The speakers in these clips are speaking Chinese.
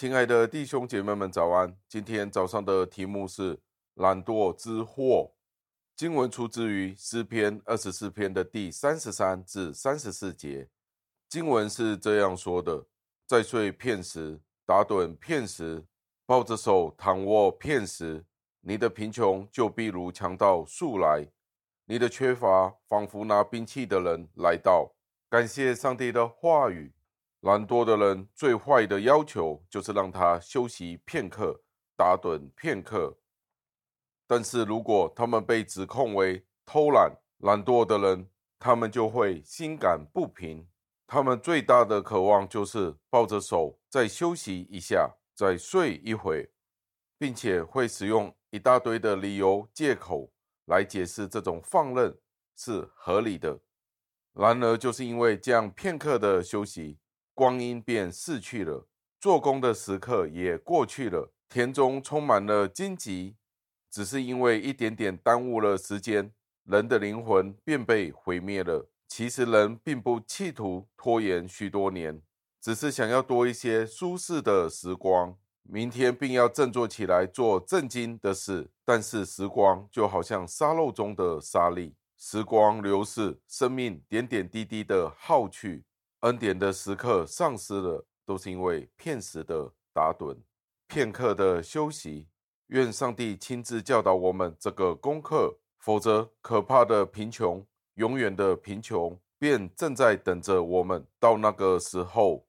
亲爱的弟兄姐妹们，早安！今天早上的题目是懒惰之祸。经文出自于诗篇二十四篇的第三十三至三十四节。经文是这样说的：在睡片时，打盹片时，抱着手躺卧片时，你的贫穷就必如强盗速来，你的缺乏仿佛拿兵器的人来到。感谢上帝的话语。懒惰的人最坏的要求就是让他休息片刻，打盹片刻。但是如果他们被指控为偷懒、懒惰的人，他们就会心感不平。他们最大的渴望就是抱着手再休息一下，再睡一会，并且会使用一大堆的理由、借口来解释这种放任是合理的。然而，就是因为这样片刻的休息，光阴便逝去了，做工的时刻也过去了，田中充满了荆棘，只是因为一点点耽误了时间，人的灵魂便被毁灭了。其实人并不企图拖延许多年，只是想要多一些舒适的时光，明天并要振作起来做正经的事。但是时光就好像沙漏中的沙粒，时光流逝，生命点点滴滴的耗去。恩典的时刻丧失了，都是因为片时的打盹、片刻的休息。愿上帝亲自教导我们这个功课，否则可怕的贫穷、永远的贫穷便正在等着我们。到那个时候，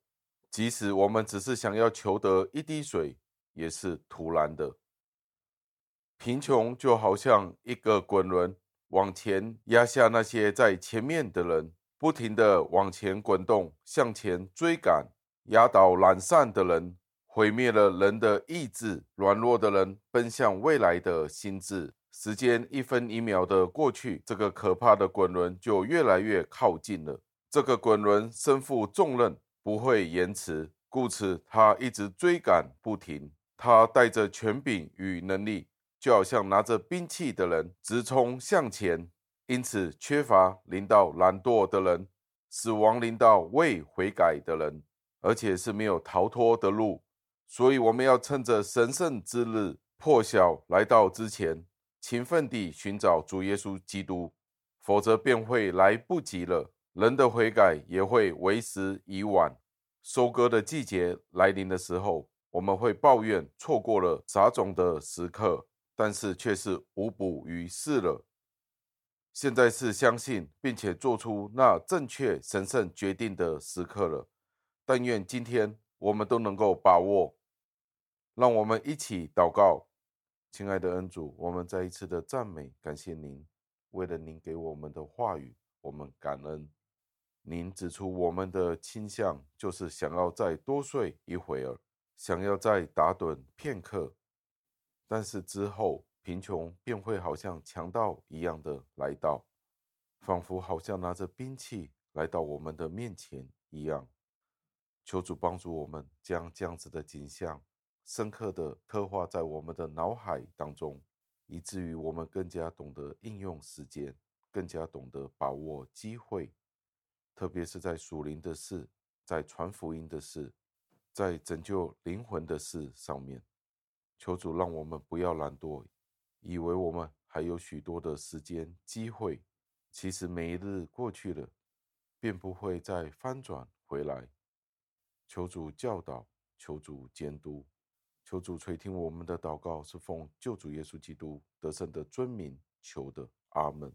即使我们只是想要求得一滴水，也是徒然的。贫穷就好像一个滚轮，往前压下那些在前面的人。不停地往前滚动，向前追赶，压倒懒散的人，毁灭了人的意志；软弱的人奔向未来的心智。时间一分一秒的过去，这个可怕的滚轮就越来越靠近了。这个滚轮身负重任，不会延迟，故此他一直追赶不停。他带着权柄与能力，就好像拿着兵器的人，直冲向前。因此，缺乏临到懒惰的人，死亡临到未悔改的人，而且是没有逃脱的路。所以，我们要趁着神圣之日破晓来到之前，勤奋地寻找主耶稣基督，否则便会来不及了。人的悔改也会为时已晚。收割的季节来临的时候，我们会抱怨错过了撒种的时刻，但是却是无补于事了。现在是相信并且做出那正确神圣决定的时刻了。但愿今天我们都能够把握。让我们一起祷告，亲爱的恩主，我们再一次的赞美感谢您。为了您给我们的话语，我们感恩。您指出我们的倾向就是想要再多睡一会儿，想要再打盹片刻，但是之后。贫穷便会好像强盗一样的来到，仿佛好像拿着兵器来到我们的面前一样。求主帮助我们，将这样子的景象深刻的刻画在我们的脑海当中，以至于我们更加懂得应用时间，更加懂得把握机会，特别是在属灵的事，在传福音的事，在拯救灵魂的事上面。求主让我们不要懒惰。以为我们还有许多的时间机会，其实每一日过去了，便不会再翻转回来。求主教导，求主监督，求主垂听我们的祷告，是奉救主耶稣基督得胜的尊名求的。阿门。